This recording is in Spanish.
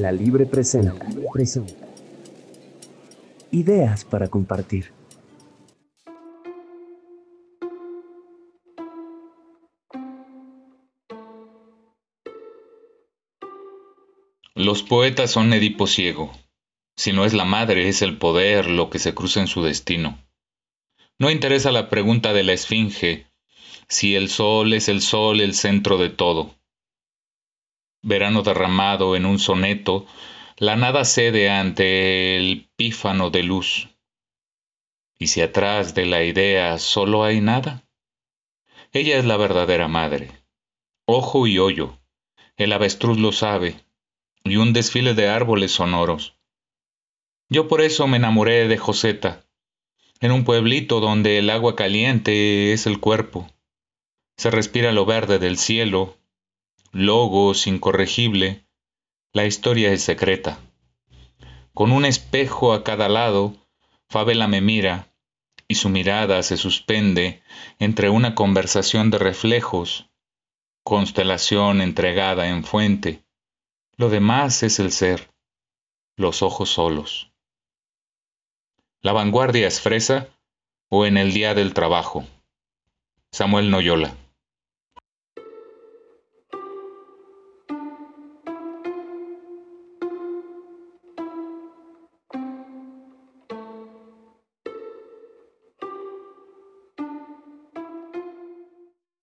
La Libre presenta. Ideas para compartir. Los poetas son Edipo ciego. Si no es la madre, es el poder lo que se cruza en su destino. No interesa la pregunta de la esfinge, si el sol es el sol el centro de todo. Verano derramado en un soneto, la nada cede ante el pífano de luz. ¿Y si atrás de la idea solo hay nada? Ella es la verdadera madre. Ojo y hoyo, el avestruz lo sabe, y un desfile de árboles sonoros. Yo por eso me enamoré de Joseta, en un pueblito donde el agua caliente es el cuerpo. Se respira lo verde del cielo, logos incorregible, la historia es secreta. Con un espejo a cada lado, Fabela me mira, y su mirada se suspende entre una conversación de reflejos, constelación entregada en fuente, lo demás es el ser, los ojos solos. La vanguardia es fresa o en el día del trabajo. Samuel Noyola.